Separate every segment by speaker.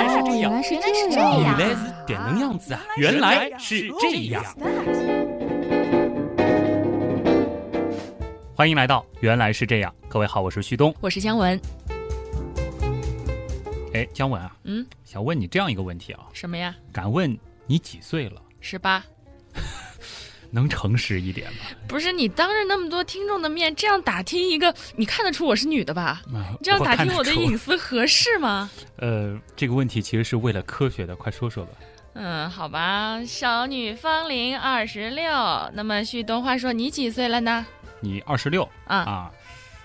Speaker 1: 来是这样，
Speaker 2: 原来是这样
Speaker 1: 原
Speaker 2: 样。
Speaker 1: 来是这能样子啊！原来是这样。欢迎来到《原来是这样》，各位好，我是旭东。
Speaker 2: 我是姜文，
Speaker 1: 哎，姜文啊，
Speaker 2: 嗯，
Speaker 1: 想问你这样一个问题啊，
Speaker 2: 什么呀？
Speaker 1: 敢问你几岁了？
Speaker 2: 十八？
Speaker 1: 能诚实一点吗？
Speaker 2: 不是你当着那么多听众的面这样打听一个，你看得出我是女的吧？
Speaker 1: 啊
Speaker 2: 你这样打听我的隐私合适吗？
Speaker 1: 呃，这个问题其实是为了科学的，快说说吧。
Speaker 2: 嗯，好吧，少女芳龄二十六。那么旭东话说你几岁了呢？
Speaker 1: 你二十六
Speaker 2: 啊
Speaker 1: 啊，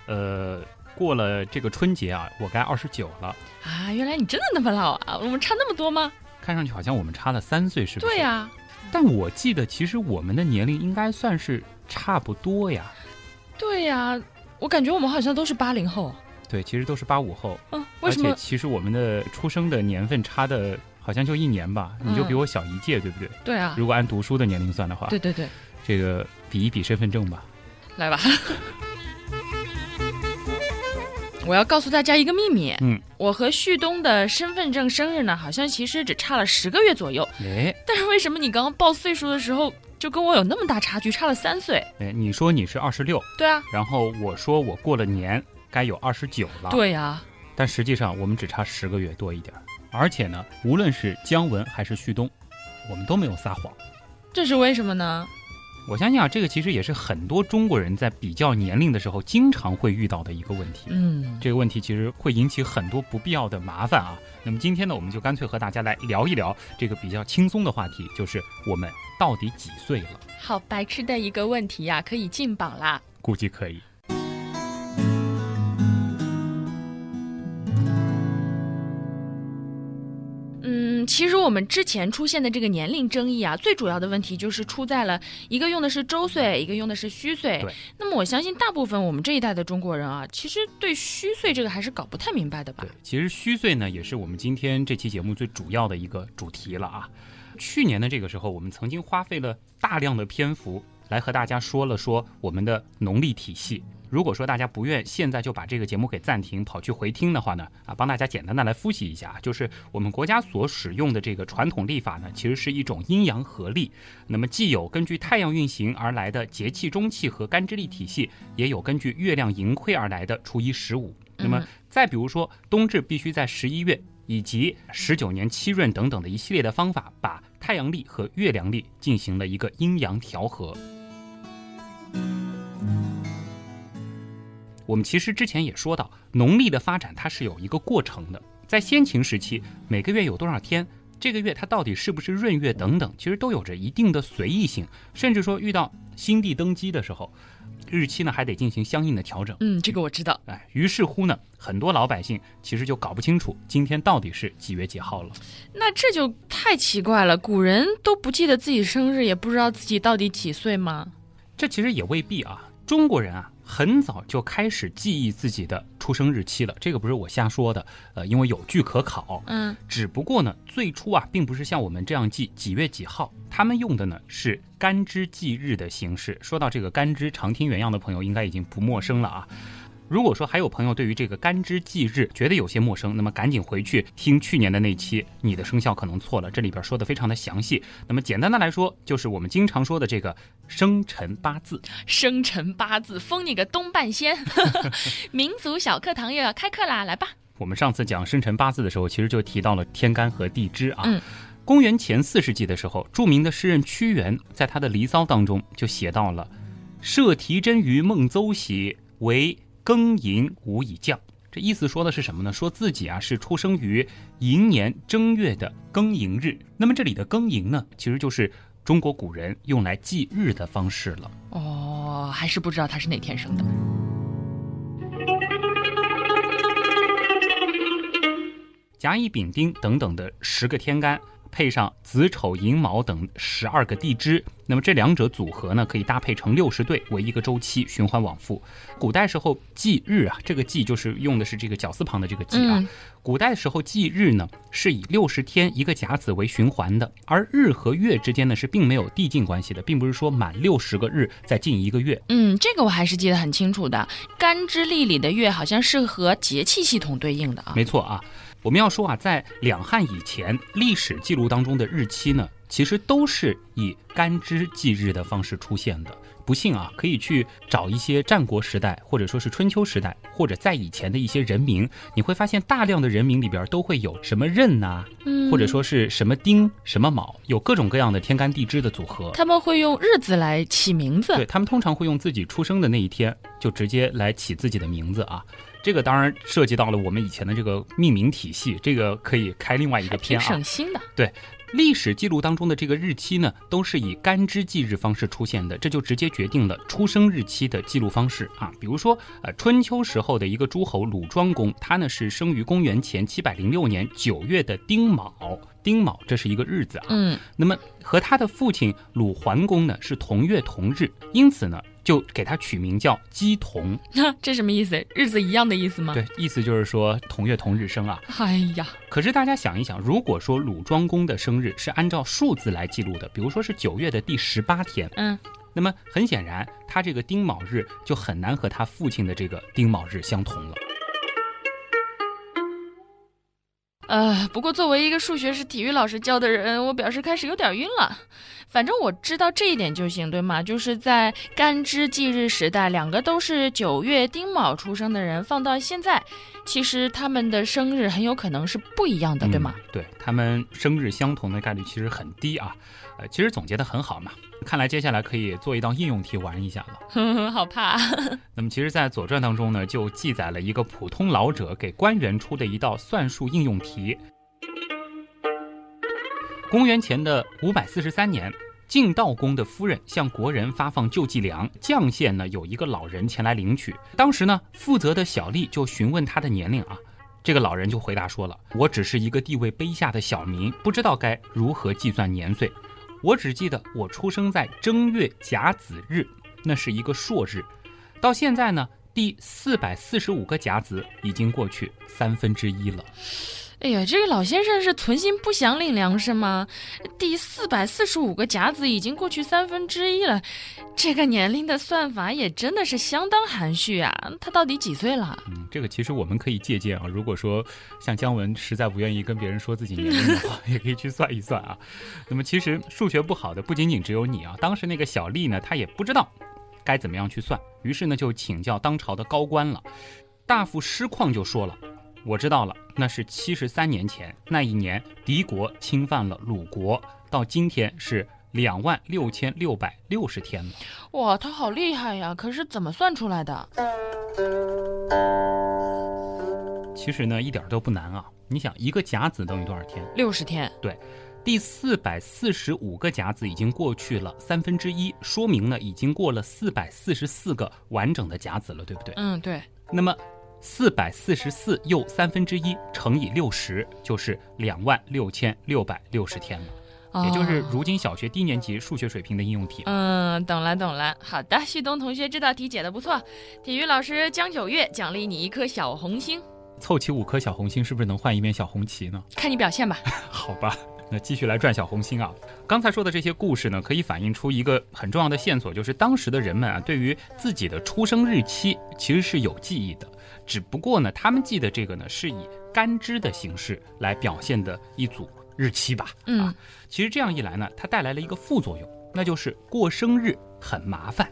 Speaker 1: 呃，过了这个春节啊，我该二十九了。
Speaker 2: 啊，原来你真的那么老啊？我们差那么多吗？
Speaker 1: 看上去好像我们差了三岁，是不是？
Speaker 2: 对呀、
Speaker 1: 但我记得，其实我们的年龄应该算是差不多呀。
Speaker 2: 对呀、我感觉我们好像都是八零后。
Speaker 1: 对，其实都是八五后，
Speaker 2: 嗯，为什
Speaker 1: 而且
Speaker 2: 么？
Speaker 1: 其实我们的出生的年份差的好像就一年吧，你就比
Speaker 2: 嗯
Speaker 1: 我小一届，对不对？
Speaker 2: 对啊，
Speaker 1: 如果按读书的年龄算的话，
Speaker 2: 对对对，
Speaker 1: 这个比一比身份证吧。
Speaker 2: 来吧。我要告诉大家一个秘密，
Speaker 1: 嗯，
Speaker 2: 我和旭东的身份证生日呢，好像其实只差了十个月左右。
Speaker 1: 哎
Speaker 2: 但是为什么你刚刚报岁数的时候就跟我有那么大差距，差了三岁？
Speaker 1: 哎，你说你是二十六，
Speaker 2: 对啊，
Speaker 1: 然后我说我过了年该有二十九了，，
Speaker 2: 对呀、
Speaker 1: 但实际上我们只差十个月多一点。而且呢，无论是姜文还是旭东，我们都没有撒谎。
Speaker 2: 这是为什么呢？
Speaker 1: 我相信啊，这个其实也是很多中国人在比较年龄的时候经常会遇到的一个问题。
Speaker 2: 嗯，
Speaker 1: 这个问题其实会引起很多不必要的麻烦啊。那么今天呢，我们就干脆和大家来聊一聊这个比较轻松的话题，就是我们到底几岁了？
Speaker 2: 好白痴的一个问题呀、可以进榜啦。
Speaker 1: 估计可以。
Speaker 2: 嗯，其实我们之前出现的这个年龄争议啊，最主要的问题就是出在了一个用的是周岁，一个用的是虚岁。
Speaker 1: 对。
Speaker 2: 那么我相信大部分我们这一代的中国人啊，其实对虚岁这个还是搞不太明白的吧
Speaker 1: 对？，其实虚岁呢，也是我们今天这期节目最主要的一个主题了啊。去年的这个时候，我们曾经花费了大量的篇幅来和大家说了说我们的农历体系。如果说大家不愿现在就把这个节目给暂停，跑去回听的话呢，啊，帮大家简单的来复习一下，就是我们国家所使用的这个传统历法呢，其实是一种阴阳合历。那么既有根据太阳运行而来的节气中气和干支历体系，也有根据月亮盈亏而来的初一十五。那么
Speaker 2: 嗯
Speaker 1: 再比如说，冬至必须在十一月以及十九年七闰等等的一系列的方法，把太阳历和月亮历进行了一个阴阳调和。我们其实之前也说到，农历的发展它是有一个过程的，在先秦时期，每个月有多少天，这个月它到底是不是闰月等等，其实都有着一定的随意性，甚至说遇到新帝登基的时候，日期呢还得进行相应的调整。
Speaker 2: 嗯，这个我知道。
Speaker 1: 哎，于是乎呢，很多老百姓其实就搞不清楚今天到底是几月几号了。
Speaker 2: 那这就太奇怪了，古人都不记得自己生日，也不知道自己到底几岁吗？
Speaker 1: 这其实也未必啊，中国人啊。很早就开始记忆自己的出生日期了，这个不是我瞎说的，呃，因为有据可考。
Speaker 2: 嗯，
Speaker 1: 只不过呢，最初啊，并不是像我们这样记几月几号，他们用的呢是干支纪日的形式。说到这个干支，常听原样的朋友应该已经不陌生了啊。如果说还有朋友对于这个干支纪日觉得有些陌生，那么赶紧回去听去年的那期，你的生肖可能错了，这里边说的非常的详细。那么简单的来说，就是我们经常说的这个生辰八字。
Speaker 2: 生辰八字封你个东半仙，民族小课堂又要开课啦，来吧。
Speaker 1: 我们上次讲生辰八字的时候，其实就提到了天干和地支啊。
Speaker 2: 嗯
Speaker 1: 公元前四世纪的时候，著名的诗人屈原在他的《离骚》当中就写到了“设题真于孟邹喜，为庚寅无以降”。这意思说的是什么呢？说自己啊是出生于寅年正月的庚寅日。那么这里的庚寅呢，其实就是中国古人用来记日的方式了。
Speaker 2: 哦，还是不知道他是哪天生的。
Speaker 1: 甲乙丙丁等等的十个天干，配上子丑寅卯等十二个地支，那么这两者组合呢，可以搭配成六十对为一个周期循环往复。古代时候祭日啊，这个祭就是用的是这个绞丝旁的这个祭啊。
Speaker 2: 嗯
Speaker 1: 古代时候祭日呢，是以六十天一个甲子为循环的，而日和月之间呢是并没有递进关系的，并不是说满六十个日再进一个月。
Speaker 2: 嗯，这个我还是记得很清楚的。干支历里的月好像是和节气系统对应的啊。
Speaker 1: 没错啊。我们要说啊，在两汉以前，历史记录当中的日期呢，其实都是以干支纪日的方式出现的。不信啊，可以去找一些战国时代，或者说是春秋时代，或者在以前的一些人名，你会发现大量的人名里边都会有什么壬呐、
Speaker 2: 嗯
Speaker 1: 或者说是什么丁、什么卯，有各种各样的天干地支的组合。
Speaker 2: 他们会用日子来起名字。
Speaker 1: 对他们通常会用自己出生的那一天就直接来起自己的名字啊。这个当然涉及到了我们以前的这个命名体系，这个可以开另外一个篇啊。
Speaker 2: 省心的。
Speaker 1: 对历史记录当中的这个日期呢，都是以干支纪日方式出现的，这就直接决定了出生日期的记录方式啊。比如说，呃，春秋时候的一个诸侯鲁庄公，他呢是生于公元前七百零六年九月的丁卯，丁卯这是一个日子啊。
Speaker 2: 嗯，
Speaker 1: 那么和他的父亲鲁桓公呢是同月同日，因此呢就给他取名叫姬同。
Speaker 2: 这什么意思？日子一样的意思吗？。
Speaker 1: 对，意思就是说同月同日生啊。
Speaker 2: 哎呀，
Speaker 1: 可是大家想一想，如果说鲁庄公的生日是按照数字来记录的，比如说是九月的第十八天，
Speaker 2: 嗯，
Speaker 1: 那么很显然，他这个丁卯日就很难和他父亲的这个丁卯日相同了。
Speaker 2: 呃，不过作为一个数学是体育老师教的人，我表示开始有点晕了。反正我知道这一点就行，对吗？就是在干支纪日时代，两个都是九月丁卯出生的人，放到现在，其实他们的生日很有可能是不一样的，对吗？
Speaker 1: 对他们生日相同的概率其实很低啊。呃，其实总结的很好嘛。看来接下来可以做一道应用题玩一下了。
Speaker 2: 嗯，好怕。
Speaker 1: 那么，其实，在《左传》当中呢，就记载了一个普通老者给官员出的一道算术应用题。公元前的五百四十三年，晋悼公的夫人向国人发放救济粮，绛县呢有一个老人前来领取。当时呢，负责的小吏就询问他的年龄啊，这个老人就回答说了：“我只是一个地位卑下的小民，不知道该如何计算年岁。我只记得我出生在正月甲子日，那是一个朔日。到现在呢，第四百四十五个甲子已经过去三分之一了。
Speaker 2: 哎呀，这个老先生是存心不想领粮食吗？第四百四十五个甲子已经过去三分之一了，这个年龄的算法也真的是相当含蓄啊！他到底几岁了？
Speaker 1: 嗯，这个其实我们可以借鉴啊。如果说像姜文实在不愿意跟别人说自己年龄的话，也可以去算一算啊。那么其实数学不好的不仅仅只有你啊。当时那个小丽呢，她也不知道该怎么样去算，于是呢就请教当朝的高官了。大夫师旷就说了。我知道了，那是七十三年前，那一年敌国侵犯了鲁国，到今天是两万六千六百六十天了。
Speaker 2: 哇，他好厉害呀！可是怎么算出来的？
Speaker 1: 其实呢，一点都不难啊。你想，一个甲子等于多少天？
Speaker 2: 六十天。
Speaker 1: 对第四百四十五个甲子已经过去了三分之一，说明呢已经过了四百四十四个完整的甲子了，对不对？
Speaker 2: 嗯，对。
Speaker 1: 那么四百四十四又三分之一乘以六十，就是两万六千六百六十天了，也就是
Speaker 2: 哦
Speaker 1: 如今小学低年级数学水平的应用题。
Speaker 2: 嗯，懂了懂了。好的，旭东同学这道题解的不错，体育老师江九月奖励你一颗小红心，
Speaker 1: 凑齐五颗小红心，是不是能换一面小红旗呢？
Speaker 2: 看你表现吧。
Speaker 1: 好吧，那继续来赚小红心啊！刚才说的这些故事呢，可以反映出一个很重要的线索，就是当时的人们啊，对于自己的出生日期其实是有记忆的，只不过呢，他们记的这个呢，是以干支的形式来表现的一组日期吧。
Speaker 2: 嗯
Speaker 1: 啊，其实这样一来呢，它带来了一个副作用，那就是过生日很麻烦。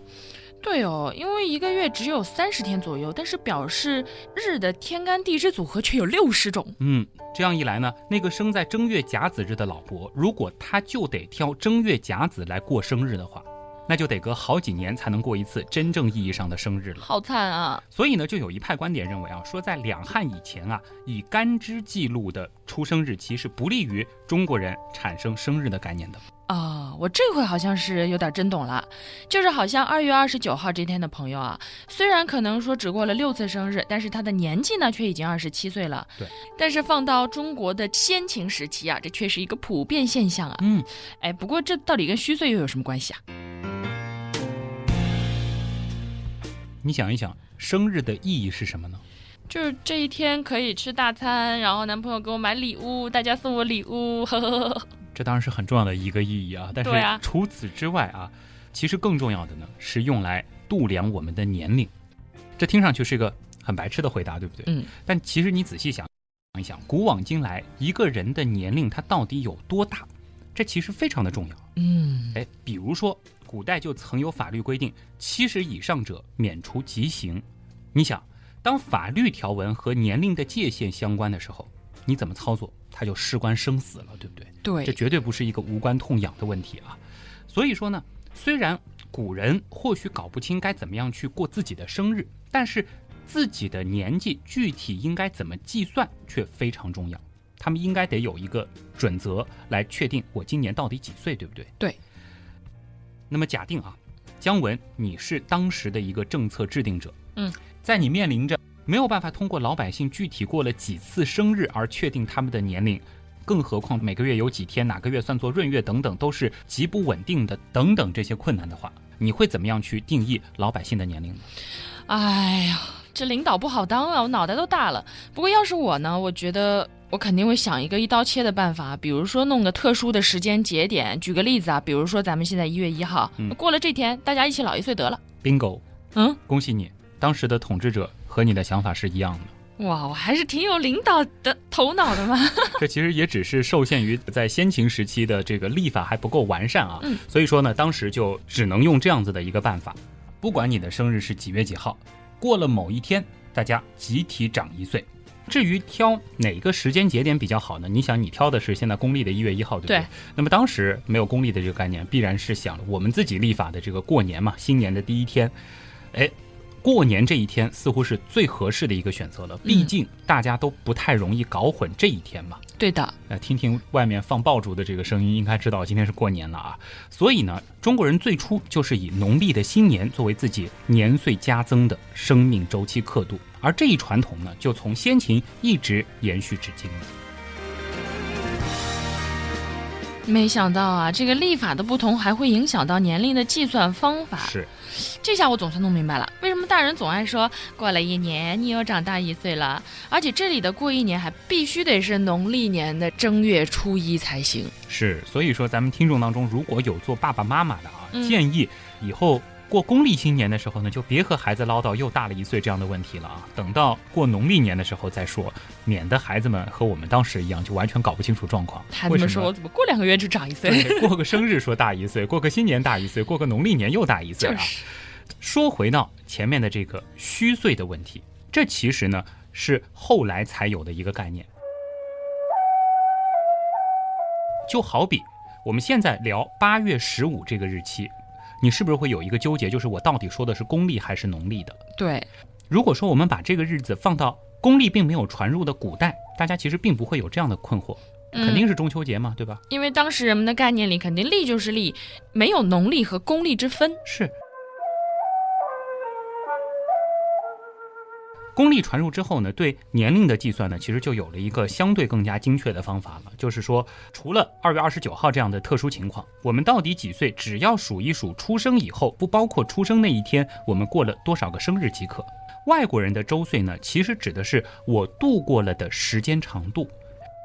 Speaker 2: 对哦，因为一个月只有三十天左右，但是表示日的天干地支组合却有六十种。
Speaker 1: 嗯，这样一来呢，那个生在正月甲子日的老伯，如果他就得挑正月甲子来过生日的话，那就得隔好几年才能过一次真正意义上的生日了。
Speaker 2: 好惨啊！
Speaker 1: 所以呢，就有一派观点认为啊，说在两汉以前啊，以干支记录的出生日期是不利于中国人产生生日的概念的。
Speaker 2: 啊、我这回好像是有点真懂了，就是好像二月二十九号这天的朋友啊，虽然可能说只过了六次生日，但是他的年纪呢却已经二十七岁了。
Speaker 1: 对，
Speaker 2: 但是放到中国的先秦时期啊，这却是一个普遍现象啊。
Speaker 1: 嗯，
Speaker 2: 哎，不过这到底跟虚岁又有什么关系啊？
Speaker 1: 你想一想，生日的意义是什么呢？
Speaker 2: 就是这一天可以吃大餐，然后男朋友给我买礼物，大家送我礼物，呵呵呵。
Speaker 1: 这当然是很重要的一个意义啊。但是除此之外啊，其实更重要的呢是用来度量我们的年龄。这听上去是一个很白痴的回答，对不对？
Speaker 2: 嗯。
Speaker 1: 但其实你仔细想，想一想，古往今来，一个人的年龄他到底有多大？这其实非常的重要。
Speaker 2: 嗯，
Speaker 1: 哎，比如说，古代就曾有法律规定，七十以上者免除极刑。你想，当法律条文和年龄的界限相关的时候，你怎么操作，它就事关生死了，对不对？
Speaker 2: 对，
Speaker 1: 这绝对不是一个无关痛痒的问题啊。所以说呢，虽然古人或许搞不清该怎么样去过自己的生日，但是自己的年纪具体应该怎么计算却非常重要。他们应该得有一个准则来确定我今年到底几岁，对不对？
Speaker 2: 对。
Speaker 1: 那么假定啊，姜文你是当时的一个政策制定者，
Speaker 2: 嗯，
Speaker 1: 在你面临着没有办法通过老百姓具体过了几次生日而确定他们的年龄，更何况每个月有几天，哪个月算作闰月等等，都是极不稳定的等等这些困难的话，你会怎么样去定义老百姓的年龄呢？
Speaker 2: 哎呀，这领导不好当啊，我脑袋都大了。不过要是我呢，我觉得我肯定会想一个一刀切的办法，比如说弄个特殊的时间节点。举个例子啊，比如说咱们现在一月一号，
Speaker 1: 嗯
Speaker 2: 过了这天，大家一起老一岁得了。
Speaker 1: bingo，
Speaker 2: 嗯，
Speaker 1: 恭喜你，当时的统治者和你的想法是一样的。
Speaker 2: 哇，我还是挺有领导的头脑的嘛。
Speaker 1: 这其实也只是受限于在先秦时期的这个立法还不够完善啊，
Speaker 2: 嗯
Speaker 1: 所以说呢，当时就只能用这样子的一个办法，不管你的生日是几月几号，过了某一天，大家集体长一岁。至于挑哪个时间节点比较好呢？你想，你挑的是现在公历的一月一号，对不对？
Speaker 2: 对
Speaker 1: 那么当时没有公历的这个概念，必然是想我们自己立法的这个过年嘛，新年的第一天，哎，过年这一天似乎是最合适的一个选择了。毕竟大家都不太容易搞混这一天嘛。
Speaker 2: 对的，
Speaker 1: 呃，听听外面放爆竹的这个声音，应该知道今天是过年了啊。所以呢，中国人最初就是以农历的新年作为自己年岁加增的生命周期刻度，而这一传统呢，就从先秦一直延续至今了。
Speaker 2: 没想到啊，这个历法的不同还会影响到年龄的计算方法。
Speaker 1: 是，
Speaker 2: 这下我总算弄明白了，为什么大人总爱说过了一年你又长大一岁了，而且这里的过一年还必须得是农历年的正月初一才行。
Speaker 1: 是，所以说咱们听众当中如果有做爸爸妈妈的啊，
Speaker 2: 嗯
Speaker 1: 建议以后过公历新年的时候呢，就别和孩子唠叨又大了一岁这样的问题了啊，等到过农历年的时候再说，免得孩子们和我们当时一样，就完全搞不清楚状况。
Speaker 2: 孩子们说我怎么过两个月就长一岁？
Speaker 1: 过个生日说大一岁，过个新年大一岁，过个农历年又大一岁啊。
Speaker 2: 就是，
Speaker 1: 说回到前面的这个虚岁的问题，这其实呢是后来才有的一个概念。就好比我们现在聊八月十五这个日期，你是不是会有一个纠结，就是我到底说的是公历还是农历的？
Speaker 2: 对，
Speaker 1: 如果说我们把这个日子放到公历并没有传入的古代，大家其实并不会有这样的困惑，
Speaker 2: 嗯
Speaker 1: 肯定是中秋节嘛，对吧？
Speaker 2: 因为当时人们的概念里，肯定历就是历，没有农历和公历之分。
Speaker 1: 是。公历传入之后呢，对年龄的计算呢，其实就有了一个相对更加精确的方法了。就是说，除了二月二十九号这样的特殊情况，我们到底几岁，只要数一数出生以后，不包括出生那一天，我们过了多少个生日即可。外国人的周岁呢，其实指的是我度过了的时间长度。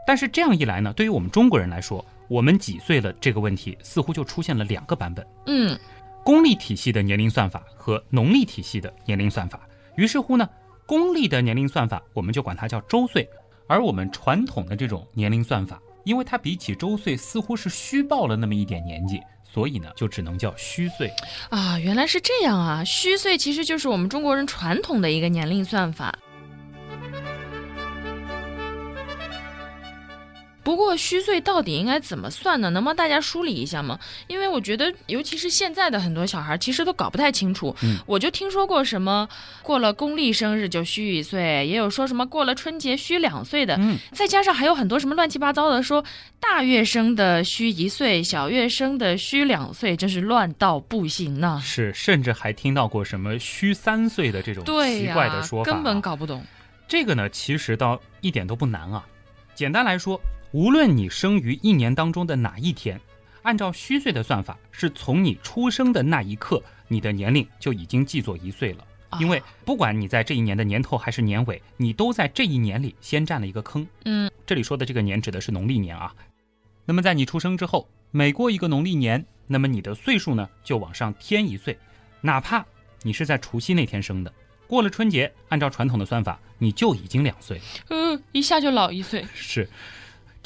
Speaker 1: 但是这样一来呢，对于我们中国人来说，我们几岁了这个问题，似乎就出现了两个版本。
Speaker 2: 嗯，
Speaker 1: 公历体系的年龄算法和农历体系的年龄算法。于是乎呢，公历的年龄算法我们就管它叫周岁，而我们传统的这种年龄算法，因为它比起周岁似乎是虚报了那么一点年纪，所以呢就只能叫虚岁。
Speaker 2: 啊，原来是这样啊！虚岁其实就是我们中国人传统的一个年龄算法。不过虚岁到底应该怎么算呢？能帮大家梳理一下吗？因为我觉得，尤其是现在的很多小孩，其实都搞不太清楚。
Speaker 1: 嗯
Speaker 2: 我就听说过什么过了公历生日就虚一岁，也有说什么过了春节虚两岁的，
Speaker 1: 嗯，
Speaker 2: 再加上还有很多什么乱七八糟的，说大月生的虚一岁，小月生的虚两岁，真是乱到不行呢、
Speaker 1: 是，甚至还听到过什么虚三岁的这种奇怪的说法、啊
Speaker 2: 根本搞不懂。
Speaker 1: 这个呢，其实倒一点都不难啊。简单来说，无论你生于一年当中的哪一天，按照虚岁的算法，是从你出生的那一刻，你的年龄就已经记作一岁了。
Speaker 2: 啊
Speaker 1: 因为不管你在这一年的年头还是年尾，你都在这一年里先占了一个坑。
Speaker 2: 嗯，
Speaker 1: 这里说的这个年指的是农历年啊。那么在你出生之后，每过一个农历年，那么你的岁数呢就往上添一岁，哪怕你是在除夕那天生的，过了春节，按照传统的算法，你就已经两岁，
Speaker 2: 嗯，一下就老一岁。
Speaker 1: 是，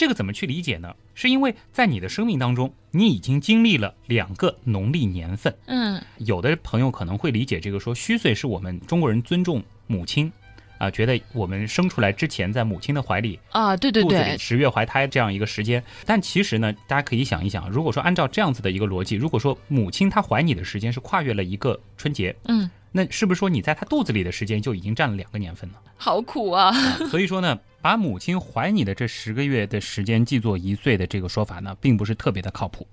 Speaker 1: 这个怎么去理解呢？是因为在你的生命当中，你已经经历了两个农历年份。
Speaker 2: 嗯，
Speaker 1: 有的朋友可能会理解这个说虚岁是我们中国人尊重母亲，啊，觉得我们生出来之前在母亲的怀里
Speaker 2: 啊，对对对，
Speaker 1: 十月怀胎这样一个时间。但其实呢，大家可以想一想，如果说按照这样子的一个逻辑，如果说母亲她怀你的时间是跨越了一个春节，
Speaker 2: 嗯，
Speaker 1: 那是不是说你在她肚子里的时间就已经占了两个年份呢？
Speaker 2: 好苦啊。
Speaker 1: 啊所以说呢，把母亲怀你的这十个月的时间记作一岁的这个说法呢，并不是特别的靠谱。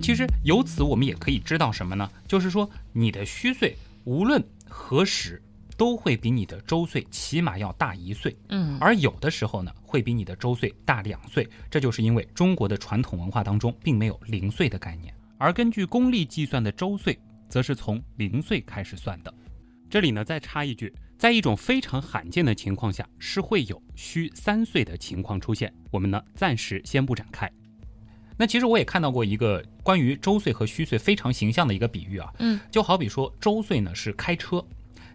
Speaker 1: 其实由此我们也可以知道什么呢？就是说你的虚岁无论何时都会比你的周岁起码要大一岁，
Speaker 2: 嗯，
Speaker 1: 而有的时候呢会比你的周岁大两岁。这就是因为中国的传统文化当中并没有零岁的概念，而根据公历计算的周岁，则是从零岁开始算的。这里呢再插一句，在一种非常罕见的情况下，是会有虚三岁的情况出现。我们呢暂时先不展开。那其实我也看到过一个关于周岁和虚岁非常形象的一个比喻啊，
Speaker 2: 嗯，
Speaker 1: 就好比说周岁呢是开车，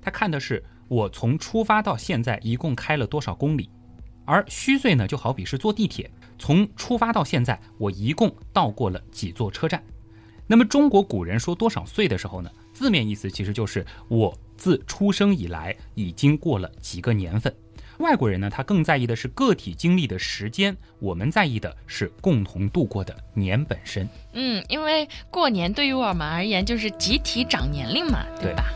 Speaker 1: 他看的是我从出发到现在一共开了多少公里，而虚岁呢就好比是坐地铁，从出发到现在我一共到过了几座车站。那么中国古人说多少岁的时候呢，字面意思其实就是我自出生以来已经过了几个年份。外国人呢，他更在意的是个体经历的时间，我们在意的是共同度过的年本身。
Speaker 2: 嗯，因为过年对于我们而言就是集体长年龄嘛，对
Speaker 1: 对
Speaker 2: 吧？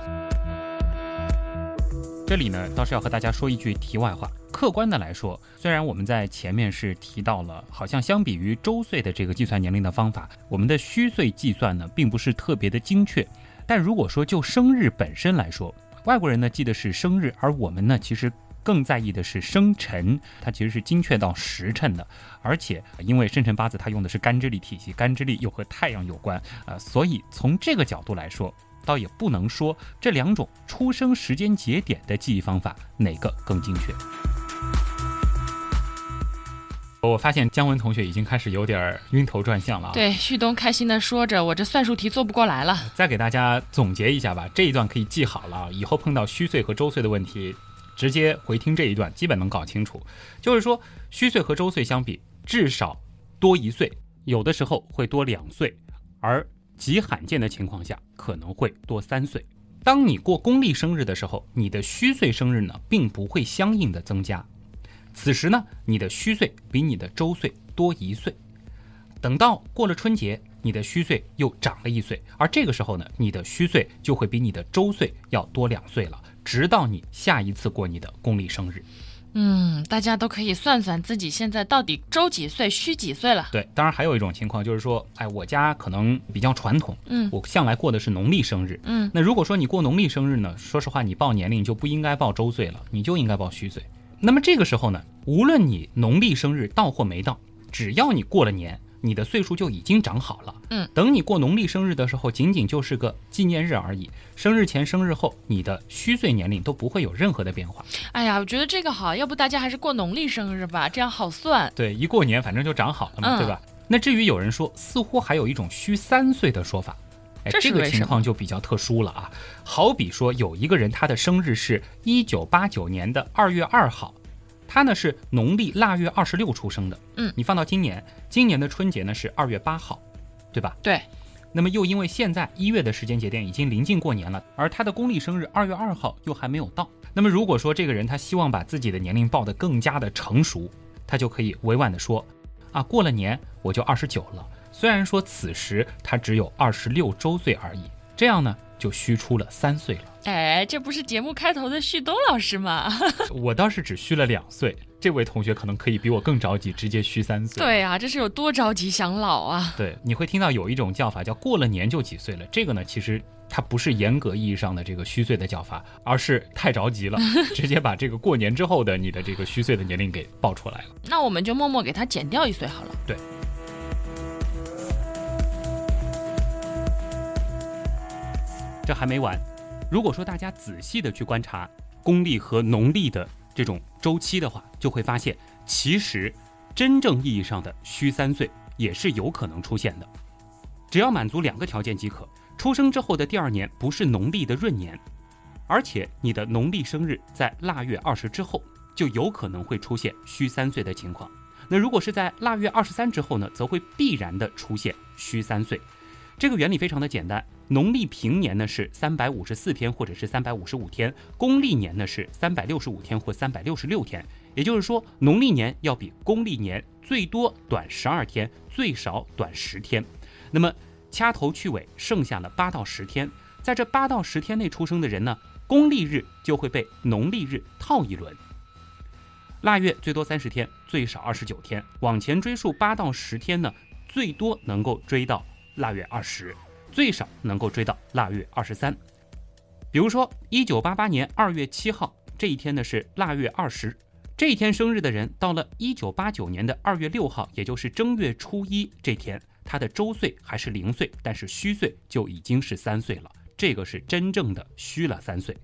Speaker 1: 这里呢，倒是要和大家说一句题外话。客观的来说，虽然我们在前面是提到了，好像相比于周岁的这个计算年龄的方法，我们的虚岁计算呢，并不是特别的精确。但如果说就生日本身来说，外国人呢记得是生日，而我们呢其实更在意的是生辰，它其实是精确到时辰的。而且因为生辰八字它用的是干支历体系，干支历又和太阳有关啊、呃所以从这个角度来说，倒也不能说这两种出生时间节点的记忆方法哪个更精确。我发现姜文同学已经开始有点晕头转向了啊！
Speaker 2: 对，旭东开心的说着，我这算术题做不过来了。
Speaker 1: 再给大家总结一下吧，这一段可以记好了啊，以后碰到虚岁和周岁的问题，直接回听这一段，基本能搞清楚。就是说，虚岁和周岁相比，至少多一岁，有的时候会多两岁，而极罕见的情况下，可能会多三岁。当你过公历生日的时候，你的虚岁生日呢，并不会相应的增加。此时呢，你的虚岁比你的周岁多一岁。等到过了春节，你的虚岁又长了一岁，而这个时候呢，你的虚岁就会比你的周岁要多两岁了，直到你下一次过你的公历生日。
Speaker 2: 嗯，大家都可以算算自己现在到底周几岁、虚几岁了。
Speaker 1: 对，当然还有一种情况就是说，哎，我家可能比较传统，
Speaker 2: 嗯
Speaker 1: 我向来过的是农历生日。
Speaker 2: 嗯，
Speaker 1: 那如果说你过农历生日呢，说实话，你报年龄就不应该报周岁了，你就应该报虚岁。那么这个时候呢，无论你农历生日到或没到，只要你过了年，你的岁数就已经长好了。
Speaker 2: 嗯，
Speaker 1: 等你过农历生日的时候，仅仅就是个纪念日而已。生日前、生日后，你的虚岁年龄都不会有任何的变化。
Speaker 2: 哎呀，我觉得这个好，要不大家还是过农历生日吧，这样好算。
Speaker 1: 对，一过年反正就长好了嘛，
Speaker 2: 嗯
Speaker 1: 对吧？那至于有人说，似乎还有一种虚三岁的说法，哎，
Speaker 2: 这
Speaker 1: 这个情况就比较特殊了啊。好比说，有一个人他的生日是一九八九年的二月二号，他呢是农历腊月二十六出生的。
Speaker 2: 嗯
Speaker 1: 你放到今年，今年的春节呢是二月八号，对吧？
Speaker 2: 对，
Speaker 1: 那么又因为现在一月的时间节点已经临近过年了，而他的公历生日二月二号又还没有到。那么如果说这个人他希望把自己的年龄报得更加的成熟，他就可以委婉的说，啊，过了年我就二十九了。虽然说此时他只有二十六周岁而已，这样呢就虚出了三岁了。
Speaker 2: 哎，这不是节目开头的旭东老师吗？
Speaker 1: 我倒是只虚了两岁，这位同学可能可以比我更着急，直接虚三岁。
Speaker 2: 对啊，这是有多着急想老啊！
Speaker 1: 对，你会听到有一种叫法叫过了年就几岁了。这个呢，其实它不是严格意义上的这个虚岁的叫法，而是太着急了，直接把这个过年之后的你的这个虚岁的年龄给报出来了。
Speaker 2: 那我们就默默给它减掉一岁好了。
Speaker 1: 这还没完，如果说大家仔细的去观察公历和农历的这种周期的话，就会发现，其实真正意义上的虚三岁也是有可能出现的。只要满足两个条件即可。出生之后的第二年不是农历的闰年，而且你的农历生日在腊月二十之后，就有可能会出现虚三岁的情况。那如果是在腊月二十三之后呢，则会必然的出现虚三岁。这个原理非常的简单，农历平年呢是三百五十四天或者是三百五十五天，公历年呢是三百六十五天或三百六十六天。也就是说，农历年要比公历年最多短十二天，最少短十天。那么掐头去尾，剩下了八到十天，在这八到十天内出生的人呢，公历日就会被农历日套一轮。腊月最多三十天，最少二十九天，往前追溯八到十天呢，最多能够追到腊月二十，最少能够追到腊月二十三。比如说，一九八八年二月七号这一天呢是腊月二十，这一天生日的人，到了一九八九年的二月六号，也就是正月初一这天，他的周岁还是零岁，但是虚岁就已经是三岁了，这个是真正的虚了三岁。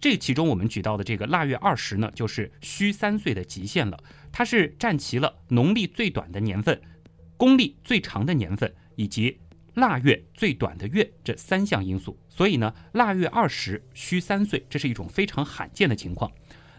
Speaker 1: 这其中我们举到的这个腊月二十呢，就是虚三岁的极限了。它是占齐了农历最短的年份、公历最长的年份以及腊月最短的月这三项因素。所以呢，腊月二十虚三岁，这是一种非常罕见的情况。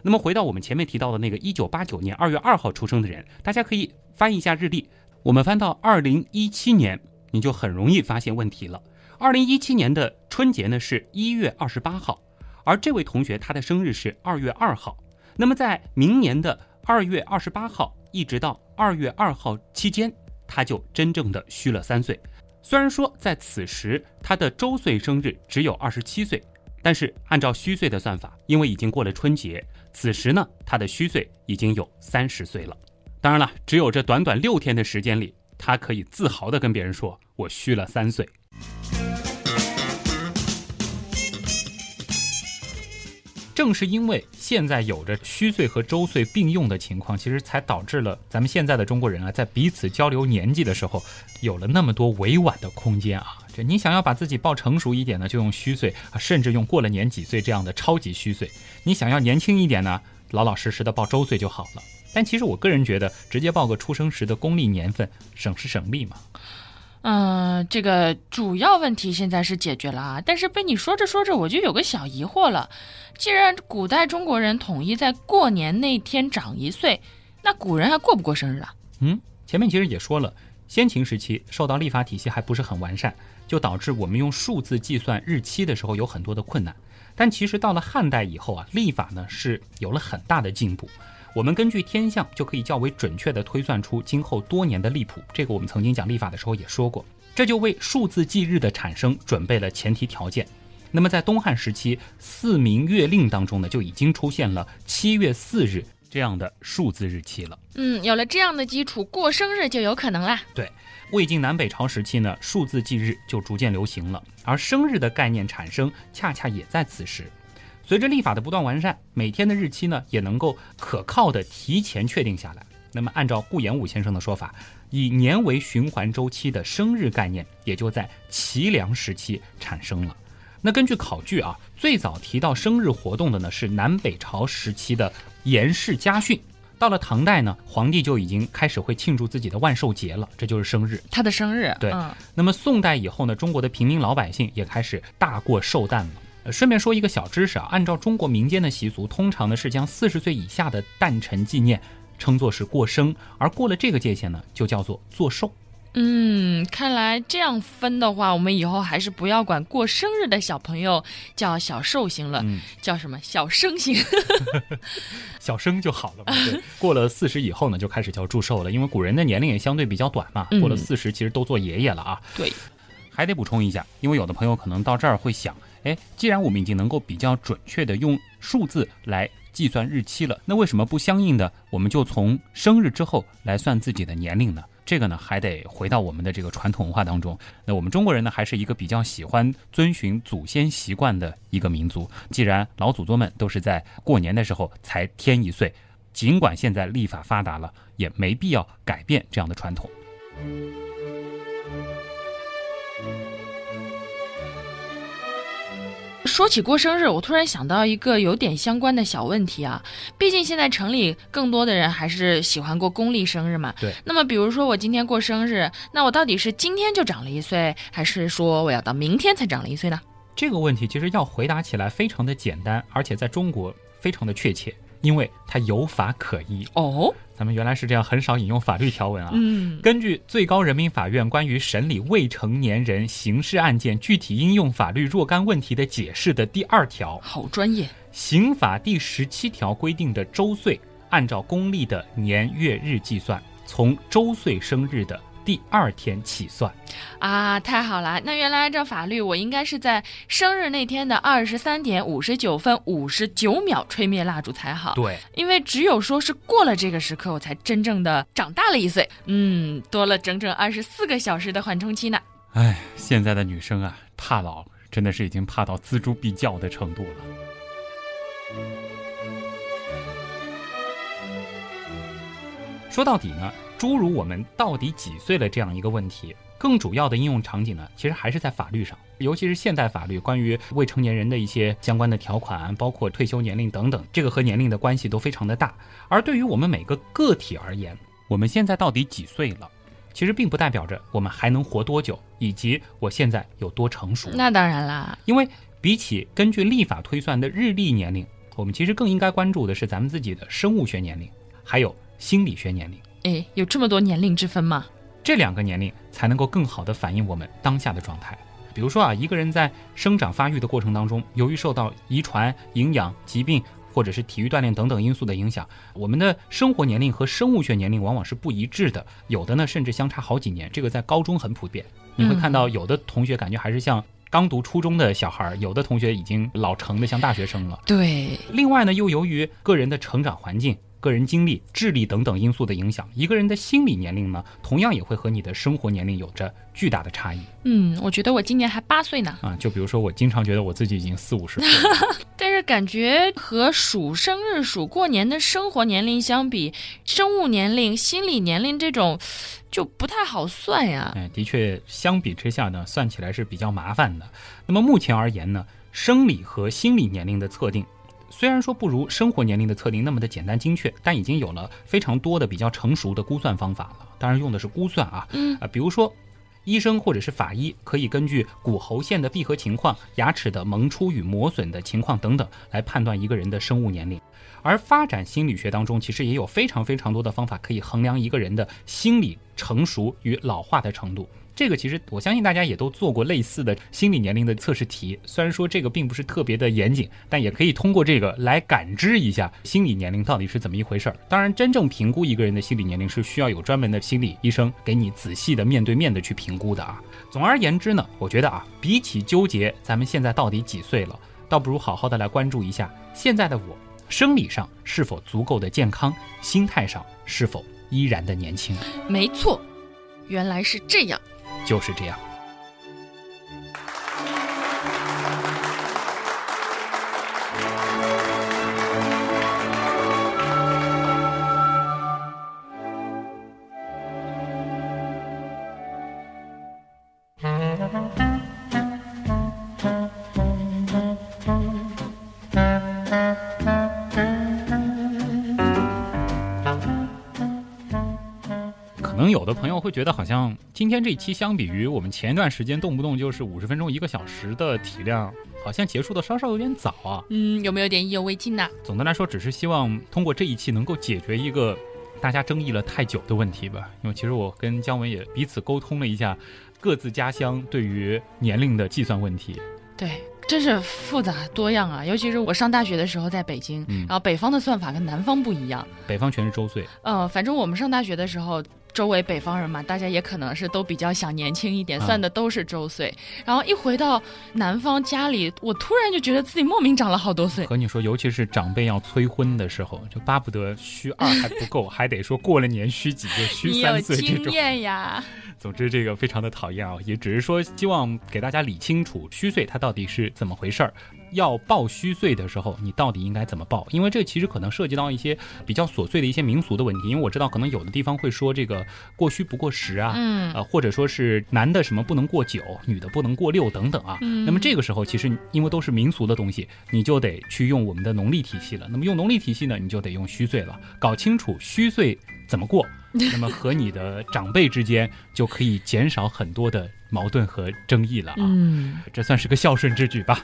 Speaker 1: 那么回到我们前面提到的那个一九八九年二月二号出生的人，大家可以翻一下日历，我们翻到二零一七年，你就很容易发现问题了。二零一七年的春节呢是一月二十八号。而这位同学他的生日是二月二号，那么在明年的二月二十八号一直到二月二号期间，他就真正的虚了三岁。虽然说在此时他的周岁生日只有二十七岁，但是按照虚岁的算法，因为已经过了春节，此时呢他的虚岁已经有三十岁了。当然了，只有这短短六天的时间里，他可以自豪的跟别人说：“我虚了三岁。”正是因为现在有着虚岁和周岁并用的情况，其实才导致了咱们现在的中国人啊，在彼此交流年纪的时候，有了那么多委婉的空间啊。这你想要把自己报成熟一点呢，就用虚岁啊，甚至用过了年几岁这样的超级虚岁；你想要年轻一点呢，老老实实的报周岁就好了。但其实我个人觉得，直接报个出生时的公历年份，省时省力嘛。
Speaker 2: 嗯，这个主要问题现在是解决了啊，但是被你说着说着，我就有个小疑惑了。既然古代中国人统一在过年那天长一岁，那古人还过不过生日啊？
Speaker 1: 嗯，前面其实也说了，先秦时期受到历法体系还不是很完善，就导致我们用数字计算日期的时候有很多的困难。但其实到了汉代以后啊，历法呢是有了很大的进步。我们根据天象就可以较为准确地推算出今后多年的历谱。这个我们曾经讲历法的时候也说过，这就为数字记日的产生准备了前提条件。那么在东汉时期，四民月令当中呢，就已经出现了七月四日这样的数字日期了。
Speaker 2: 嗯，有了这样的基础，过生日就有可能啦。
Speaker 1: 对，魏晋南北朝时期呢，数字记日就逐渐流行了，而生日的概念产生恰恰也在此时。随着历法的不断完善，每天的日期呢也能够可靠的提前确定下来。那么，按照顾炎武先生的说法，以年为循环周期的生日概念也就在齐梁时期产生了。那根据考据啊，最早提到生日活动的呢是南北朝时期的严氏家训。到了唐代呢，皇帝就已经开始会庆祝自己的万寿节了，这就是生日。
Speaker 2: 他的生日。
Speaker 1: 对。那么宋代以后呢，中国的平民老百姓也开始大过寿诞了。顺便说一个小知识啊，按照中国民间的习俗，通常呢是将四十岁以下的诞辰纪念称作是过生，而过了这个界限呢，就叫做做寿。
Speaker 2: 嗯，看来这样分的话，我们以后还是不要管过生日的小朋友叫小寿星了，叫什么小生星，
Speaker 1: 小生就好了嘛。对，过了四十以后呢，就开始叫祝寿了，因为古人的年龄也相对比较短嘛，过了四十其实都做爷爷了啊。
Speaker 2: 对，
Speaker 1: 还得补充一下，因为有的朋友可能到这儿会想。哎，既然我们已经能够比较准确的用数字来计算日期了，那为什么不相应的我们就从生日之后来算自己的年龄呢？这个呢，还得回到我们的这个传统文化当中。那我们中国人呢，还是一个比较喜欢遵循祖先习惯的一个民族。既然老祖宗们都是在过年的时候才添一岁，尽管现在立法发达了，也没必要改变这样的传统。
Speaker 2: 说起过生日，我突然想到一个有点相关的小问题啊。毕竟现在城里更多的人还是喜欢过公历生日嘛。
Speaker 1: 对。
Speaker 2: 那么，比如说我今天过生日，那我到底是今天就长了一岁，还是说我要到明天才长了一岁呢？
Speaker 1: 这个问题其实要回答起来非常的简单，而且在中国非常的确切，因为它有法可依。
Speaker 2: 哦。
Speaker 1: 咱们原来是这样，很少引用法律条文啊。
Speaker 2: 嗯，
Speaker 1: 根据最高人民法院关于审理未成年人刑事案件具体应用法律若干问题的解释的第二条，
Speaker 2: 好专业。
Speaker 1: 刑法第十七条规定的周岁，按照公历的年月日计算，从周岁生日的。第二天起算，
Speaker 2: 啊，太好了！那原来按照法律，我应该是在生日那天的二十三点五十九分五十九秒吹灭蜡烛才好。
Speaker 1: 对，
Speaker 2: 因为只有说是过了这个时刻，我才真正的长大了一岁。嗯，多了整整二十四个小时的缓冲期呢。
Speaker 1: 哎，现在的女生啊，怕老真的是已经怕到锱铢必较的程度了。说到底呢？诸如我们到底几岁了这样一个问题，更主要的应用场景呢，其实还是在法律上，尤其是现代法律关于未成年人的一些相关的条款，包括退休年龄等等，这个和年龄的关系都非常的大。而对于我们每个个体而言，我们现在到底几岁了，其实并不代表着我们还能活多久，以及我现在有多成熟。
Speaker 2: 那当然啦，
Speaker 1: 因为比起根据立法推算的日历年龄，我们其实更应该关注的是咱们自己的生物学年龄，还有心理学年龄。
Speaker 2: 哎，有这么多年龄之分吗？
Speaker 1: 这两个年龄才能够更好的反映我们当下的状态。比如说啊，一个人在生长发育的过程当中，由于受到遗传、营养、疾病或者是体育锻炼等等因素的影响，我们的生活年龄和生物学年龄往往是不一致的，有的呢甚至相差好几年。这个在高中很普遍，你会看到有的同学感觉还是像刚读初中的小孩儿，有的同学已经老成的像大学生了。
Speaker 2: 对，
Speaker 1: 另外呢，又由于个人的成长环境。个人经历、智力等等因素的影响，一个人的心理年龄呢，同样也会和你的生活年龄有着巨大的差异。
Speaker 2: 嗯，我觉得我今年还八岁呢。
Speaker 1: 啊，就比如说我经常觉得我自己已经四五十岁了，
Speaker 2: 但是感觉和数生日、数过年的生活年龄相比，生物年龄、心理年龄这种就不太好算呀。
Speaker 1: 哎，的确，相比之下呢，算起来是比较麻烦的。那么目前而言呢，生理和心理年龄的测定。虽然说不如生活年龄的测定那么的简单精确，但已经有了非常多的比较成熟的估算方法了。当然用的是估算啊，
Speaker 2: 嗯
Speaker 1: 啊，比如说，医生或者是法医可以根据骨喉线的闭合情况、牙齿的萌出与磨损的情况等等，来判断一个人的生物年龄。而发展心理学当中，其实也有非常非常多的方法可以衡量一个人的心理成熟与老化的程度。这个其实我相信大家也都做过类似的心理年龄的测试题，虽然说这个并不是特别的严谨，但也可以通过这个来感知一下心理年龄到底是怎么一回事儿。当然，真正评估一个人的心理年龄是需要有专门的心理医生给你仔细的面对面的去评估的啊。总而言之呢，我觉得啊，比起纠结咱们现在到底几岁了，倒不如好好的来关注一下现在的我，生理上是否足够的健康，心态上是否依然的年轻。
Speaker 2: 没错，原来是这样。
Speaker 1: 就是这样。会觉得，好像今天这一期相比于我们前一段时间动不动就是五十分钟、一个小时的体量，好像结束的稍稍有点早啊。
Speaker 2: 嗯，有没有点意犹未尽呢？
Speaker 1: 总的来说，只是希望通过这一期能够解决一个大家争议了太久的问题吧。因为其实我跟姜文也彼此沟通了一下各自家乡对于年龄的计算问题。
Speaker 2: 对，真是复杂多样啊！尤其是我上大学的时候在北京，然后北方的算法跟南方不一样。
Speaker 1: 北方全是周岁。
Speaker 2: 嗯，反正我们上大学的时候。周围北方人嘛，大家也可能是都比较想年轻一点，算的都是周岁。然后一回到南方家里，我突然就觉得自己莫名长了好多岁。
Speaker 1: 和你说，尤其是长辈要催婚的时候，就巴不得虚二还不够，还得说过了年虚几就虚三岁这种。
Speaker 2: 你有经验呀。
Speaker 1: 总之，这个非常的讨厌啊，也只是说希望给大家理清楚虚岁它到底是怎么回事儿。要报虚岁的时候，你到底应该怎么报？因为这其实可能涉及到一些比较琐碎的一些民俗的问题。因为我知道，可能有的地方会说这个过虚不过十啊，
Speaker 2: 嗯
Speaker 1: 呃，或者说是男的什么不能过九，女的不能过六等等啊。
Speaker 2: 嗯
Speaker 1: 那么这个时候，其实因为都是民俗的东西，你就得去用我们的农历体系了。那么用农历体系呢，你就得用虚岁了。搞清楚虚岁怎么过，那么和你的长辈之间就可以减少很多的矛盾和争议了啊。
Speaker 2: 嗯，
Speaker 1: 这算是个孝顺之举吧。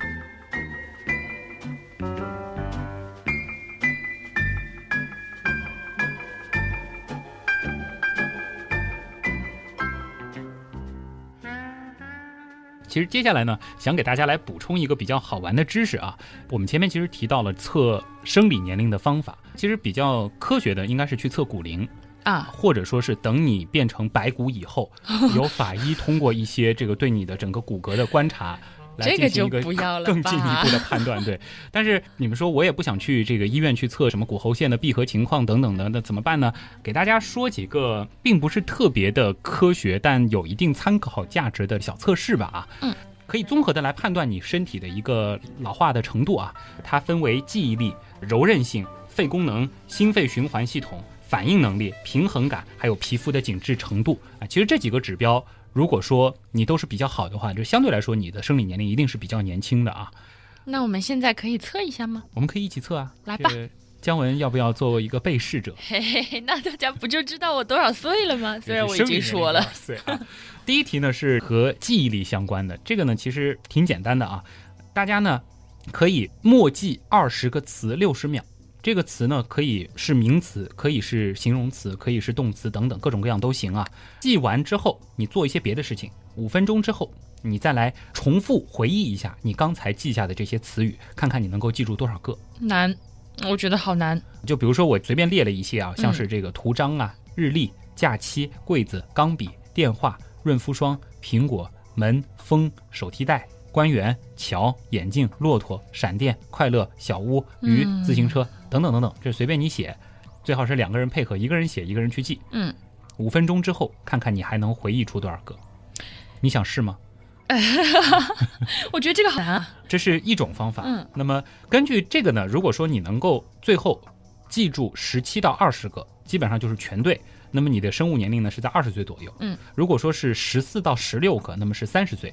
Speaker 1: 其实接下来呢，想给大家来补充一个比较好玩的知识啊。我们前面其实提到了测生理年龄的方法，其实比较科学的应该是去测骨龄，
Speaker 2: 啊，
Speaker 1: 或者说是等你变成白骨以后，由法医通过一些这个对你的整个骨骼的观察。来
Speaker 2: 这个就
Speaker 1: 进行一个更进一步的判断，对。但是你们说我也不想去这个医院去测什么骨后线的闭合情况等等的，那怎么办呢？给大家说几个并不是特别的科学，但有一定参考价值的小测试吧啊。
Speaker 2: 嗯。
Speaker 1: 可以综合的来判断你身体的一个老化的程度啊，它分为记忆力、柔韧性、肺功能、心肺循环系统、反应能力、平衡感，还有皮肤的紧致程度啊。其实这几个指标，如果说你都是比较好的话，就相对来说你的生理年龄一定是比较年轻的啊。
Speaker 2: 那我们现在可以测一下吗？
Speaker 1: 我们可以一起测啊，
Speaker 2: 来吧。
Speaker 1: 姜文要不要做一个被试者？
Speaker 2: 嘿嘿嘿，那大家不就知道我多少岁了吗？虽然我已经说了。
Speaker 1: 第一题呢是和记忆力相关的，这个呢其实挺简单的啊，大家呢可以默记二十个词六十秒。这个词呢可以是名词，可以是形容词，可以是动词等等，各种各样都行啊。记完之后，你做一些别的事情，五分钟之后，你再来重复回忆一下你刚才记下的这些词语，看看你能够记住多少个。
Speaker 2: 难，我觉得好难。
Speaker 1: 就比如说我随便列了一些啊，像
Speaker 2: 嗯
Speaker 1: 是这个图章啊、日历、假期、柜子、钢笔、电话、润肤霜、苹果、门、风、手提袋、官员、桥、眼镜、骆驼、闪电、快乐、小屋、鱼、
Speaker 2: 嗯
Speaker 1: 自行车等等等等，这随便你写，最好是两个人配合，一个人写，一个人去记。
Speaker 2: 嗯，
Speaker 1: 五分钟之后，看看你还能回忆出多少个。你想试吗？
Speaker 2: 我觉得这个好难啊。
Speaker 1: 这是一种方法。
Speaker 2: 嗯，
Speaker 1: 那么根据这个呢，如果说你能够最后记住十七到二十个，基本上就是全对。那么你的生物年龄呢是在二十岁左右。
Speaker 2: 嗯，
Speaker 1: 如果说是十四到十六个，那么是三十岁；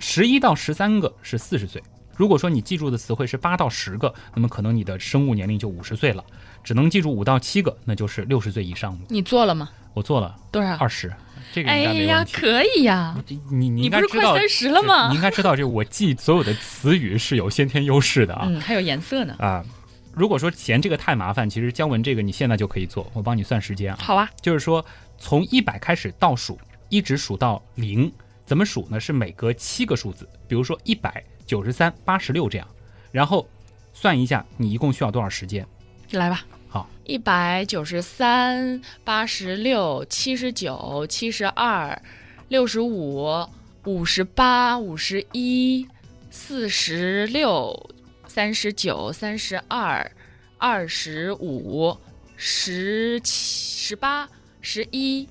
Speaker 1: 十一到十三个是四十岁。如果说你记住的词汇是八到十个，那么可能你的生物年龄就五十岁了。只能记住五到七个，那就是六十岁以上的。
Speaker 2: 你做了吗？
Speaker 1: 我做了
Speaker 2: 多少？
Speaker 1: 二十，这个
Speaker 2: 哎
Speaker 1: 应该没
Speaker 2: 呀。可以呀。
Speaker 1: 你你你
Speaker 2: 你不是快三十了吗
Speaker 1: 你应该知道这我记所有的词语是有先天优势的啊。
Speaker 2: 嗯，还有颜色呢。
Speaker 1: 啊，如果说嫌这个太麻烦，其实姜文这个你现在就可以做，我帮你算时间啊。
Speaker 2: 好啊，
Speaker 1: 就是说从一百开始倒数，一直数到零，怎么数呢？是每隔七个数字，比如说一百、九十三、八十六这样，然后算一下你一共需要多少时间。
Speaker 2: 来吧。
Speaker 1: 好，
Speaker 2: 一百九十三、八十六、七十九、七十二、六十五、五十八、五十一、四十六、三十九、三十二、二十五、十七、十八、十一、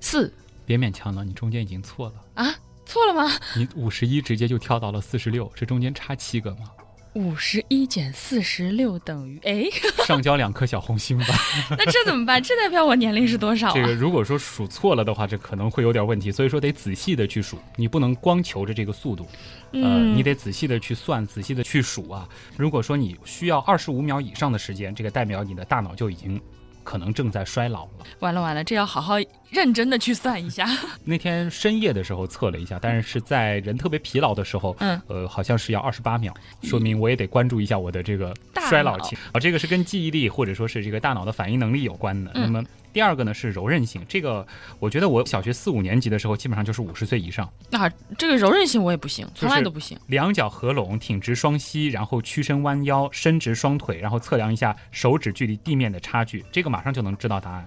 Speaker 2: 四
Speaker 1: 别勉强了，你中间已经错了，
Speaker 2: 啊？错了吗？
Speaker 1: 你五十一直接就跳到了四十六，这中间差七个吗？
Speaker 2: 五十一减四十六等于哎，
Speaker 1: 上交两颗小红心吧。
Speaker 2: 那这怎么办？这代表我年龄是多少啊？
Speaker 1: 这个如果说数错了的话，这可能会有点问题，所以说得仔细的去数，你不能光求着这个速度，呃，
Speaker 2: 嗯
Speaker 1: 你得仔细的去算，仔细的去数啊。如果说你需要二十五秒以上的时间，这个代表你的大脑就已经可能正在衰老了。
Speaker 2: 完了完了，这要好好认真的去算一下。
Speaker 1: 那天深夜的时候测了一下，但是是在人特别疲劳的时候，
Speaker 2: 嗯，
Speaker 1: 呃，好像是要二十八秒，说明我也得关注一下我的这个
Speaker 2: 大
Speaker 1: 衰老期啊，这个是跟记忆力或者说是这个大脑的反应能力有关的。
Speaker 2: 嗯
Speaker 1: 那么第二个呢是柔韧性，这个我觉得我小学四五年级的时候基本上就是五十岁以上，
Speaker 2: 啊，这个柔韧性我也不行，从来都不行。
Speaker 1: 两脚合拢，挺直双膝，然后屈身弯腰，伸直双腿，然后测量一下手指距离地面的差距，这个马上就能知道答案。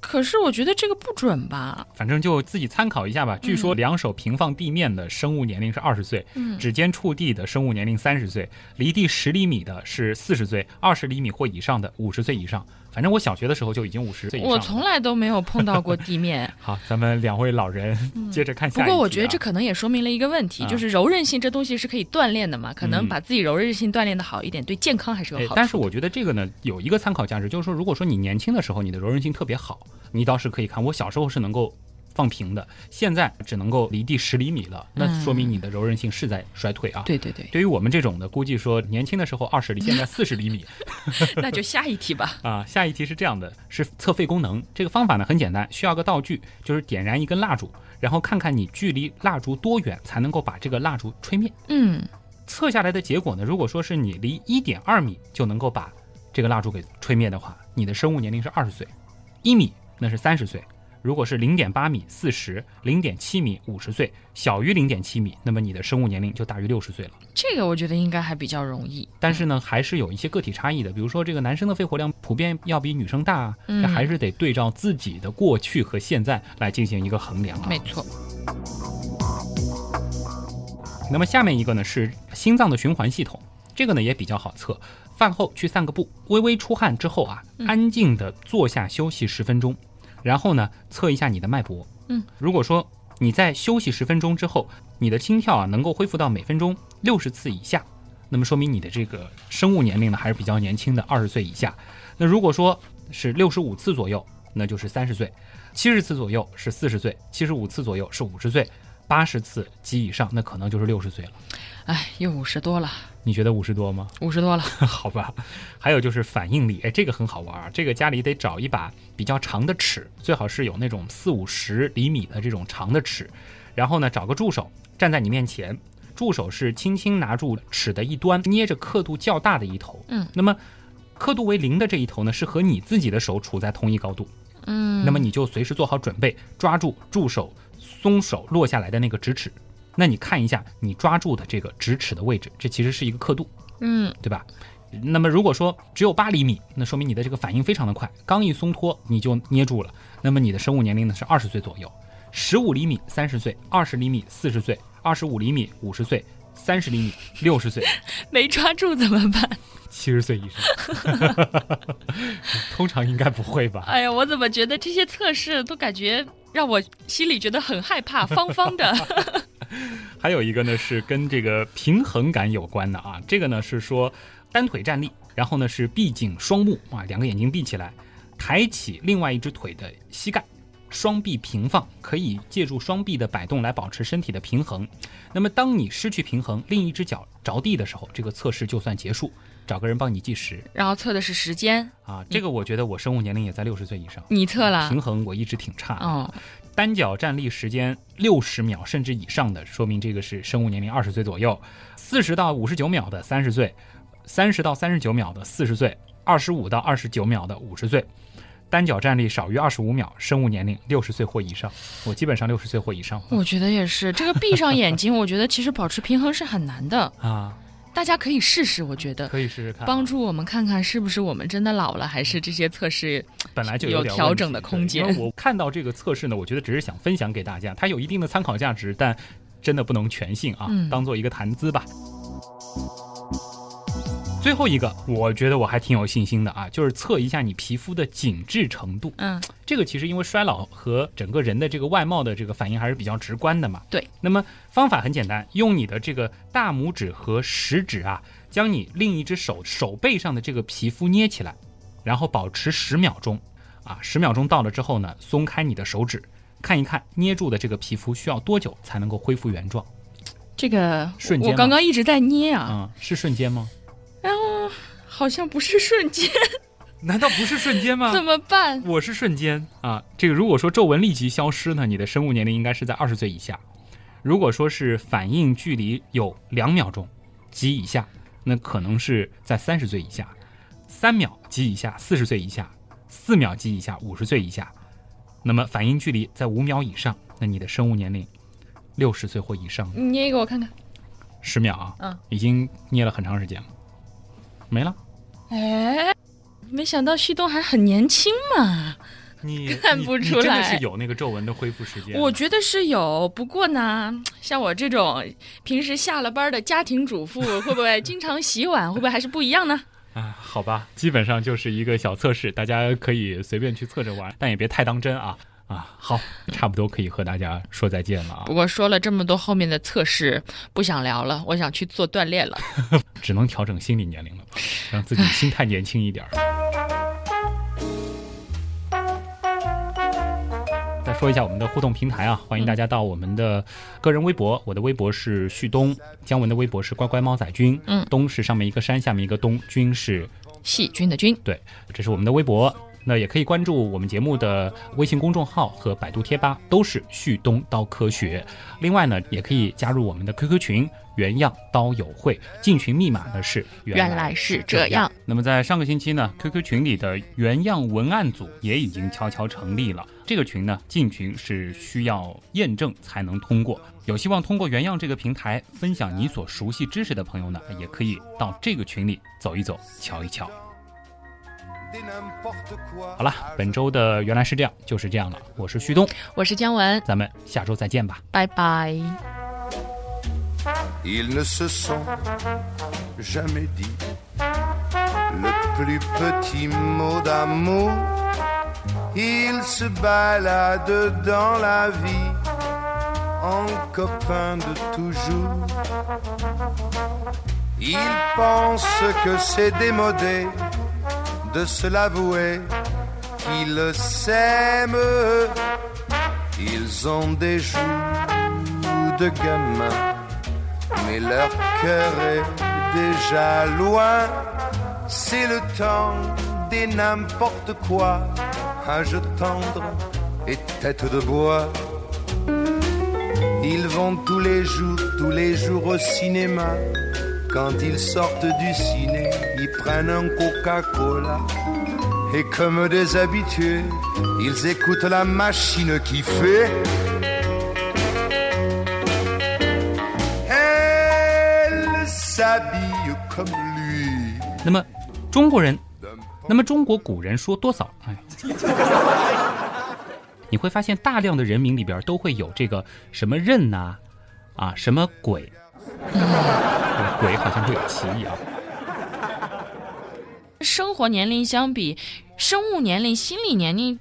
Speaker 2: 可是我觉得这个不准吧？
Speaker 1: 反正就自己参考一下吧。据说两手平放地面的生物年龄是二十岁，
Speaker 2: 嗯
Speaker 1: 指尖触地的生物年龄三十岁，离地十厘米的是四十岁，二十厘米或以上的五十岁以上。反正我小学的时候就已经五十岁以上了。
Speaker 2: 我从来都没有碰到过地面。
Speaker 1: 好，咱们两位老人接着看
Speaker 2: 不过我觉得这可能也说明了一个问题，
Speaker 1: 啊
Speaker 2: 就是柔韧性这东西是可以锻炼的嘛，可能
Speaker 1: 嗯
Speaker 2: 把自己柔韧性锻炼的好一点，对健康还是有好处。
Speaker 1: 哎但是我觉得这个呢有一个参考价值，就是说，如果说你年轻的时候你的柔韧性特别好，你倒是可以看。我小时候是能够放平的，现在只能够离地十厘米了，那说明你的柔韧性是在衰退啊。
Speaker 2: 对对对，
Speaker 1: 对于我们这种的，估计说年轻的时候二十厘，现在四十厘米
Speaker 2: 那就下一题吧。
Speaker 1: 啊。下一题是这样的，是测肺功能。这个方法呢很简单，需要个道具，就是点燃一根蜡烛，然后看看你距离蜡烛多远才能够把这个蜡烛吹灭。
Speaker 2: 嗯，
Speaker 1: 测下来的结果呢，如果说是你离一点二米就能够把这个蜡烛给吹灭的话，你的生物年龄是二十岁；一米那是三十岁；如果是零点八米四十；零点七米五十岁；小于零点七米，那么你的生物年龄就大于六十岁了。
Speaker 2: 这个我觉得应该还比较容易。
Speaker 1: 但是呢，还是有一些个体差异的，比如说这个男生的肺活量普遍要比女生大这还是得对照自己的过去和现在来进行一个衡量啊。
Speaker 2: 没错，
Speaker 1: 那么下面一个呢是心脏的循环系统，这个呢也比较好测。饭后去散个步，微微出汗之后啊，
Speaker 2: 嗯
Speaker 1: 安静的坐下休息十分钟，然后呢测一下你的脉搏。
Speaker 2: 嗯，
Speaker 1: 如果说你在休息十分钟之后，你的心跳啊能够恢复到每分钟六十次以下，那么说明你的这个生物年龄呢还是比较年轻的，二十岁以下。那如果说是六十五次左右，那就是三十岁；七十次左右是四十岁；七十五次左右是五十岁；八十次及以上，那可能就是六十岁了。
Speaker 2: 哎，又五十多了，
Speaker 1: 你觉得五十多吗？
Speaker 2: 五十多了。
Speaker 1: 好吧。还有就是反应力，哎，这个很好玩啊。这个家里得找一把比较长的尺，最好是有那种四五十厘米的这种长的尺，然后呢找个助手站在你面前，助手是轻轻拿住尺的一端，捏着刻度较大的一头。
Speaker 2: 嗯，
Speaker 1: 那么刻度为零的这一头呢，是和你自己的手处在同一高度。
Speaker 2: 嗯，
Speaker 1: 那么你就随时做好准备，抓住助手松手落下来的那个直尺。那你看一下你抓住的这个直尺的位置，这其实是一个刻度，
Speaker 2: 嗯，
Speaker 1: 对吧？那么如果说只有八厘米，那说明你的这个反应非常的快，刚一松脱你就捏住了。那么你的生物年龄呢是二十岁左右，十五厘米三十岁，二十厘米四十岁，二十五厘米五十岁，三十厘米六十岁，
Speaker 2: 没抓住怎么办？
Speaker 1: 七十岁以上。通常应该不会吧？
Speaker 2: 哎呀，我怎么觉得这些测试都感觉让我心里觉得很害怕，方方的。
Speaker 1: 还有一个呢是跟这个平衡感有关的啊，这个呢是说单腿站立，然后呢是闭紧双目啊，两个眼睛闭起来，抬起另外一只腿的膝盖，双臂平放，可以借助双臂的摆动来保持身体的平衡。那么当你失去平衡，另一只脚着地的时候，这个测试就算结束，找个人帮你计时
Speaker 2: 然后测的是时间，
Speaker 1: 啊。这个我觉得我生物年龄也在六十岁以上，
Speaker 2: 你测了？
Speaker 1: 平衡我一直挺差的。
Speaker 2: 哦，
Speaker 1: 单脚站立时间六十秒甚至以上的，说明这个是生物年龄二十岁左右；四十到五十九秒的三十岁，三十到三十九秒的四十岁，二十五到二十九秒的五十岁。单脚站立少于二十五秒，生物年龄六十岁或以上。我基本上六十岁或以上
Speaker 2: 我觉得也是。这个闭上眼睛，我觉得其实保持平衡是很难的。
Speaker 1: 啊，
Speaker 2: 大家可以试试，我觉得。
Speaker 1: 可以试试看，
Speaker 2: 帮助我们看看是不是我们真的老了，还是这些测试
Speaker 1: 本来就
Speaker 2: 有调整的空间。
Speaker 1: 因为我看到这个测试呢，我觉得只是想分享给大家，它有一定的参考价值，但真的不能全信啊，
Speaker 2: 嗯。
Speaker 1: 当做一个谈资吧。最后一个，我觉得我还挺有信心的啊，就是测一下你皮肤的紧致程度。
Speaker 2: 嗯，
Speaker 1: 这个其实因为衰老和整个人的这个外貌的这个反应还是比较直观的嘛。
Speaker 2: 对。
Speaker 1: 那么方法很简单，用你的这个大拇指和食指啊，将你另一只手手背上的这个皮肤捏起来，然后保持十秒钟。啊，十秒钟到了之后呢，松开你的手指，看一看捏住的这个皮肤需要多久才能够恢复原状？
Speaker 2: 这个
Speaker 1: 瞬间
Speaker 2: 我刚刚一直在捏啊，
Speaker 1: 嗯，是瞬间吗？
Speaker 2: 好像不是瞬间，
Speaker 1: 难道不是瞬间吗？
Speaker 2: 怎么办？
Speaker 1: 我是瞬间啊，这个如果说皱纹立即消失呢，你的生物年龄应该是在二十岁以下；如果说是反应距离有两秒钟及以下，那可能是在三十岁以下；三秒及以下，四十岁以下；四秒及以下，五十岁以下。那么反应距离在五秒以上，那你的生物年龄六十岁或以上。
Speaker 2: 你捏一个我看看。
Speaker 1: 十秒啊，
Speaker 2: 嗯，
Speaker 1: 已经捏了很长时间了，没了。
Speaker 2: 哎，没想到旭东还很年轻嘛。
Speaker 1: 你
Speaker 2: 看不出来
Speaker 1: 真的是有那个皱纹的恢复时间。
Speaker 2: 我觉得是有，不过呢，像我这种平时下了班的家庭主妇，会不会经常洗碗？会不会还是不一样呢？
Speaker 1: 啊，好吧，基本上就是一个小测试，大家可以随便去测着玩，但也别太当真啊。啊，好，差不多可以和大家说再见了啊，
Speaker 2: 不过说了这么多后面的测试，不想聊了，我想去做锻炼了。
Speaker 1: 只能调整心理年龄了吧，让自己心态年轻一点儿。再说一下我们的互动平台啊，欢迎大家到我们的个人微博，我的微博是旭东，姜文的微博是乖乖猫仔君，
Speaker 2: 嗯
Speaker 1: 东是上面一个山，下面一个东，君是
Speaker 2: 细菌的菌，
Speaker 1: 对，这是我们的微博。那也可以关注我们节目的微信公众号和百度贴吧，都是旭东刀科学。另外呢，也可以加入我们的 QQ 群“原样刀友会”，进群密码呢是
Speaker 2: 原来是这样。
Speaker 1: 那么在上个星期呢，QQ 群里的原样文案组也已经悄悄成立了。这个群呢，进群是需要验证才能通过。有希望通过原样这个平台分享你所熟悉知识的朋友呢，也可以到这个群里走一走，瞧一瞧。好了，本周的原来是这样，就是这样了。我是旭东，
Speaker 2: 我是姜文，
Speaker 1: 咱们下周再见吧。
Speaker 2: 拜拜。
Speaker 3: Ils ne se sont jamais dit le plus petit mot d'amour. Ils se baladent dans la vie en copains de toujours. Ils pensent que c'est démodé de se l'avouer qu'ils s'aiment. Ils ont des joues de gamins mais leur cœur est déjà loin. C'est le temps des n'importe quoi, âge tendre et tête de bois. Ils vont tous les jours, tous les jours au cinéma. Quand ils sortent du ciné, ils prennent un Coca-Cola. Et comme des habitués, ils écoutent la machine qui fait Elle s'habille comme lui.
Speaker 1: 那么，中国人，那么中国古人说多少？哎，你会发现大量的人名里边都会有这个什么任呐、啊，什么鬼，对鬼好像会有歧义啊。
Speaker 2: 生活年龄相比生物年龄、心理年龄。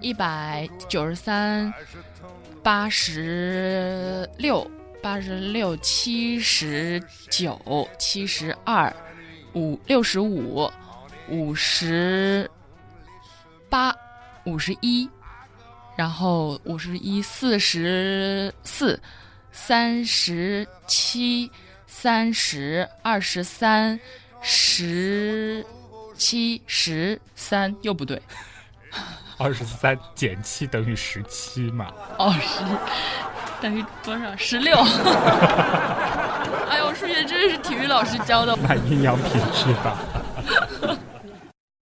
Speaker 2: 一百九十三，八十六，八十六，七十九，七十二，五六十五、五十八、五十一，然后五十一、四十四、三十七、三十、二十三、十七、十三，又不对。
Speaker 1: 二十三减七等于十七嘛？
Speaker 2: 哦，十等于多少？十六。哎呦，我数学真是体育老师教的，
Speaker 1: 买营养品质吧？哈哈哈。